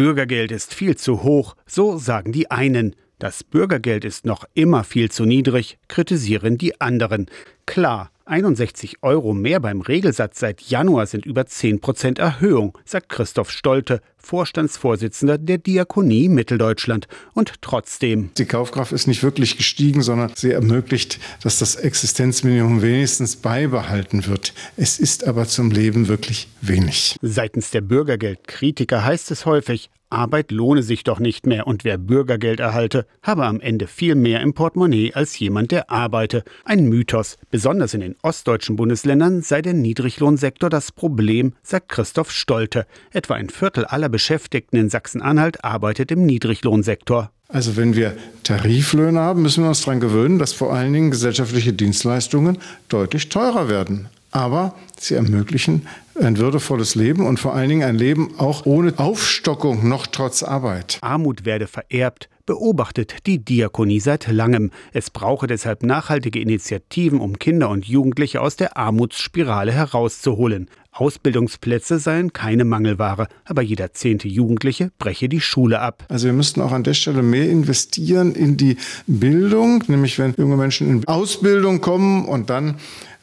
Bürgergeld ist viel zu hoch, so sagen die einen. Das Bürgergeld ist noch immer viel zu niedrig, kritisieren die anderen. Klar, 61 Euro mehr beim Regelsatz seit Januar sind über 10 Prozent Erhöhung, sagt Christoph Stolte, Vorstandsvorsitzender der Diakonie Mitteldeutschland. Und trotzdem. Die Kaufkraft ist nicht wirklich gestiegen, sondern sie ermöglicht, dass das Existenzminimum wenigstens beibehalten wird. Es ist aber zum Leben wirklich wenig. Seitens der Bürgergeldkritiker heißt es häufig, Arbeit lohne sich doch nicht mehr und wer Bürgergeld erhalte, habe am Ende viel mehr im Portemonnaie als jemand, der arbeite. Ein Mythos. Besonders in den ostdeutschen Bundesländern sei der Niedriglohnsektor das Problem, sagt Christoph Stolte. Etwa ein Viertel aller Beschäftigten in Sachsen-Anhalt arbeitet im Niedriglohnsektor. Also wenn wir Tariflöhne haben, müssen wir uns daran gewöhnen, dass vor allen Dingen gesellschaftliche Dienstleistungen deutlich teurer werden aber sie ermöglichen ein würdevolles Leben und vor allen Dingen ein Leben auch ohne Aufstockung noch trotz Arbeit. Armut werde vererbt, beobachtet die Diakonie seit langem. Es brauche deshalb nachhaltige Initiativen, um Kinder und Jugendliche aus der Armutsspirale herauszuholen. Ausbildungsplätze seien keine Mangelware, aber jeder zehnte Jugendliche breche die Schule ab. Also wir müssten auch an der Stelle mehr investieren in die Bildung, nämlich wenn junge Menschen in Ausbildung kommen und dann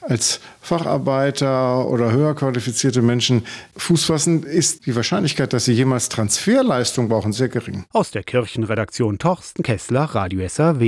als Facharbeiter oder höher qualifizierte Menschen Fuß fassen, ist die Wahrscheinlichkeit, dass sie jemals Transferleistung brauchen, sehr gering. Aus der Kirchenredaktion Torsten Kessler, Radio SAW.